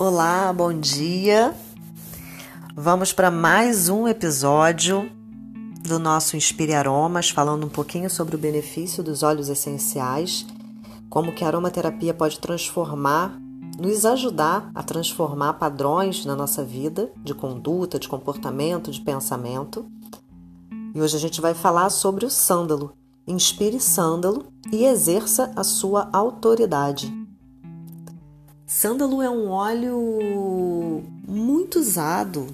Olá, bom dia. Vamos para mais um episódio do nosso Inspire Aromas, falando um pouquinho sobre o benefício dos óleos essenciais, como que a aromaterapia pode transformar, nos ajudar a transformar padrões na nossa vida, de conduta, de comportamento, de pensamento. E hoje a gente vai falar sobre o sândalo. Inspire sândalo e exerça a sua autoridade. Sândalo é um óleo muito usado.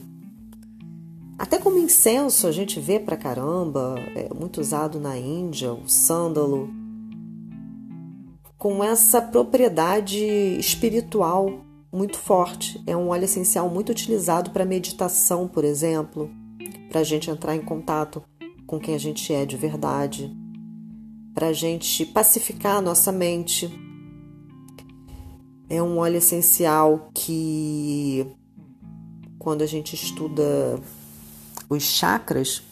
Até como incenso a gente vê pra caramba, é muito usado na Índia, o sândalo, com essa propriedade espiritual muito forte. É um óleo essencial muito utilizado para meditação, por exemplo, para a gente entrar em contato com quem a gente é de verdade, para a gente pacificar a nossa mente é um óleo essencial que, quando a gente estuda os chakras,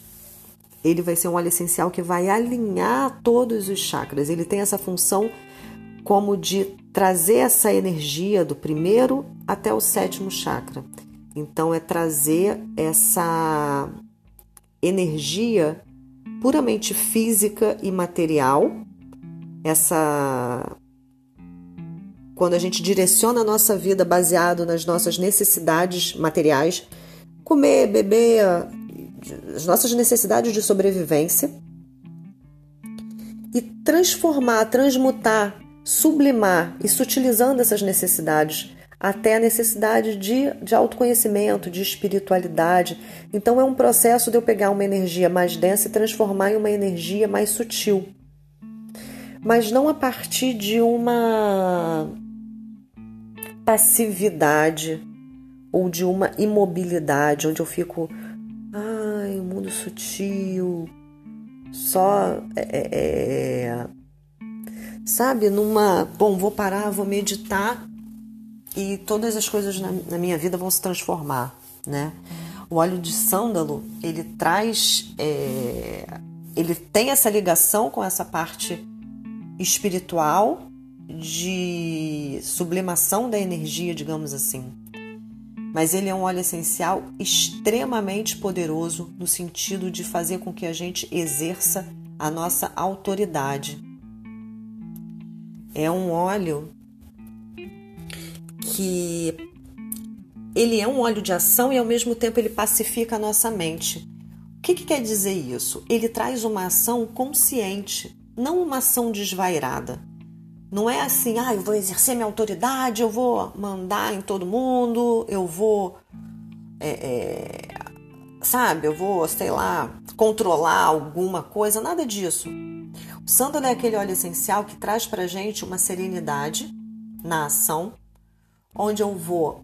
ele vai ser um óleo essencial que vai alinhar todos os chakras. Ele tem essa função como de trazer essa energia do primeiro até o sétimo chakra. Então, é trazer essa energia puramente física e material, essa quando a gente direciona a nossa vida baseado nas nossas necessidades materiais, comer, beber, as nossas necessidades de sobrevivência, e transformar, transmutar, sublimar e sutilizando essas necessidades até a necessidade de, de autoconhecimento, de espiritualidade. Então é um processo de eu pegar uma energia mais densa e transformar em uma energia mais sutil. Mas não a partir de uma passividade ou de uma imobilidade, onde eu fico, ai, o mundo sutil, só é, é, é, sabe, numa, bom, vou parar, vou meditar e todas as coisas na, na minha vida vão se transformar, né? O óleo de sândalo, ele traz, é, ele tem essa ligação com essa parte espiritual de sublimação da energia, digamos assim. Mas ele é um óleo essencial extremamente poderoso no sentido de fazer com que a gente exerça a nossa autoridade. É um óleo que ele é um óleo de ação e ao mesmo tempo ele pacifica a nossa mente. O que, que quer dizer isso? Ele traz uma ação consciente, não uma ação desvairada. Não é assim, ah, eu vou exercer minha autoridade, eu vou mandar em todo mundo, eu vou, é, é, sabe, eu vou, sei lá, controlar alguma coisa, nada disso. O sândalo é aquele óleo essencial que traz pra gente uma serenidade na ação, onde eu vou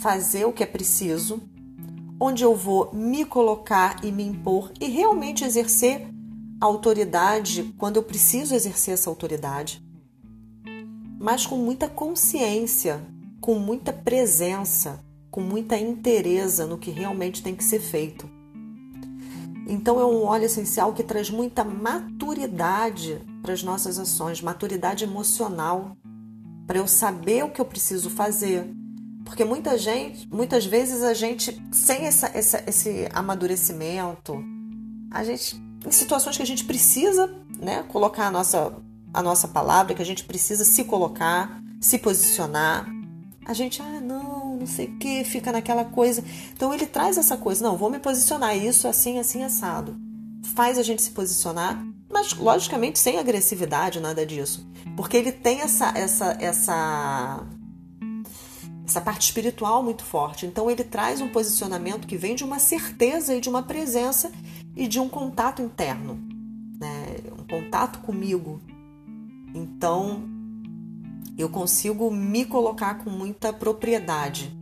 fazer o que é preciso, onde eu vou me colocar e me impor e realmente exercer autoridade quando eu preciso exercer essa autoridade, mas com muita consciência, com muita presença, com muita interesa no que realmente tem que ser feito. Então é um óleo essencial que traz muita maturidade para as nossas ações, maturidade emocional, para eu saber o que eu preciso fazer. Porque muita gente, muitas vezes a gente, sem essa, essa, esse amadurecimento, a gente em situações que a gente precisa né, colocar a nossa, a nossa palavra, que a gente precisa se colocar, se posicionar. A gente, ah, não, não sei o que, fica naquela coisa. Então ele traz essa coisa, não, vou me posicionar, isso assim, assim, assado. Faz a gente se posicionar, mas logicamente sem agressividade, nada disso. Porque ele tem essa, essa, essa, essa parte espiritual muito forte. Então ele traz um posicionamento que vem de uma certeza e de uma presença e de um contato interno, né? um contato comigo. Então eu consigo me colocar com muita propriedade.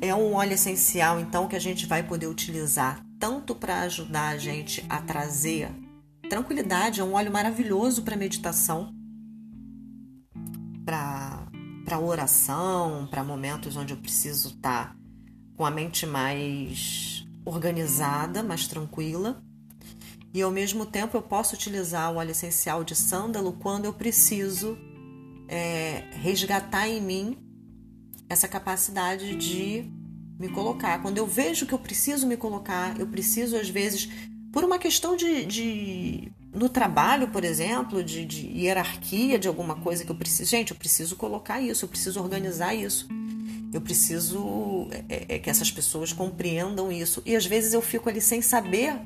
É um óleo essencial, então, que a gente vai poder utilizar tanto para ajudar a gente a trazer tranquilidade, é um óleo maravilhoso para meditação, para oração, para momentos onde eu preciso estar tá com a mente mais organizada, mais tranquila. E ao mesmo tempo eu posso utilizar o óleo essencial de sândalo quando eu preciso é, resgatar em mim essa capacidade de me colocar. Quando eu vejo que eu preciso me colocar, eu preciso, às vezes, por uma questão de. de no trabalho, por exemplo, de, de hierarquia de alguma coisa que eu preciso. Gente, eu preciso colocar isso, eu preciso organizar isso. Eu preciso é, é, que essas pessoas compreendam isso. E às vezes eu fico ali sem saber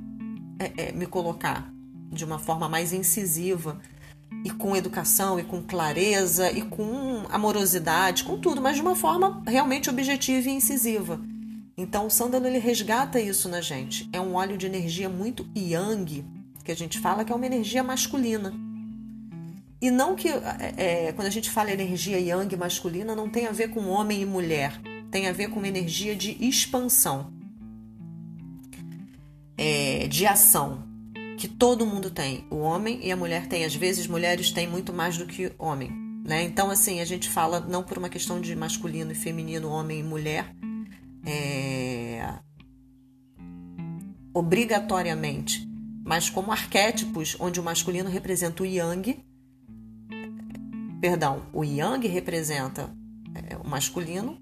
é, é me colocar de uma forma mais incisiva e com educação e com clareza e com amorosidade, com tudo, mas de uma forma realmente objetiva e incisiva. Então o sândalo ele resgata isso na gente. É um óleo de energia muito yang, que a gente fala que é uma energia masculina. E não que é, é quando a gente fala energia yang masculina não tem a ver com homem e mulher, tem a ver com energia de expansão, é, de ação que todo mundo tem. O homem e a mulher têm. Às vezes, mulheres têm muito mais do que homem. Né? Então, assim, a gente fala não por uma questão de masculino e feminino, homem e mulher, é... obrigatoriamente, mas como arquétipos onde o masculino representa o yang, perdão, o yang representa é, o masculino,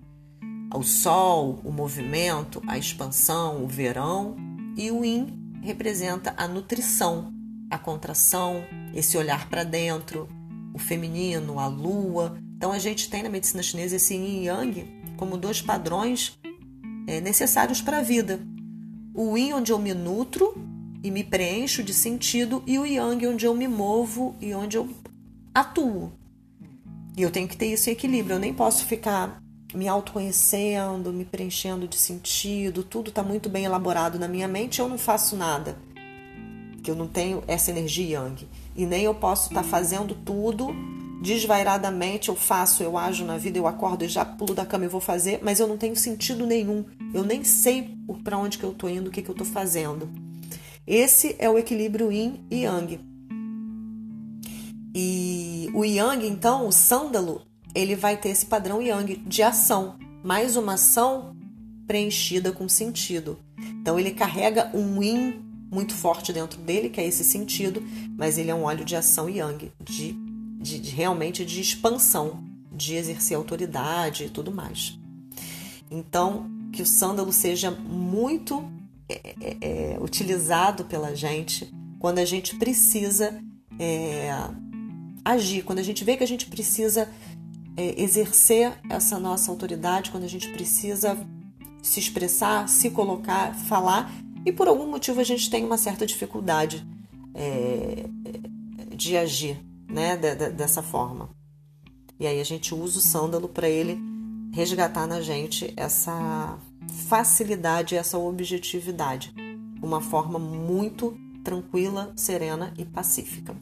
o sol, o movimento, a expansão, o verão, e o yin representa a nutrição, a contração, esse olhar para dentro, o feminino, a lua. Então a gente tem na medicina chinesa esse yin e yang como dois padrões é, necessários para a vida. O yin onde eu me nutro e me preencho de sentido e o yang onde eu me movo e onde eu atuo. E eu tenho que ter isso em equilíbrio. Eu nem posso ficar me autoconhecendo, me preenchendo de sentido, tudo está muito bem elaborado na minha mente, eu não faço nada. Que eu não tenho essa energia yang. E nem eu posso estar tá fazendo tudo desvairadamente, eu faço, eu ajo na vida, eu acordo e já pulo da cama e vou fazer, mas eu não tenho sentido nenhum. Eu nem sei para onde que eu estou indo, o que que eu estou fazendo. Esse é o equilíbrio yin e yang. E o yang, então, o sândalo, ele vai ter esse padrão yang de ação, mais uma ação preenchida com sentido. Então ele carrega um yin muito forte dentro dele, que é esse sentido, mas ele é um óleo de ação yang, de, de, de realmente de expansão, de exercer autoridade e tudo mais. Então, que o sândalo seja muito é, é, é, utilizado pela gente quando a gente precisa é, agir, quando a gente vê que a gente precisa é, exercer essa nossa autoridade quando a gente precisa se expressar, se colocar, falar e por algum motivo a gente tem uma certa dificuldade é, de agir né, dessa forma. E aí a gente usa o sândalo para ele resgatar na gente essa facilidade, essa objetividade, uma forma muito tranquila, serena e pacífica.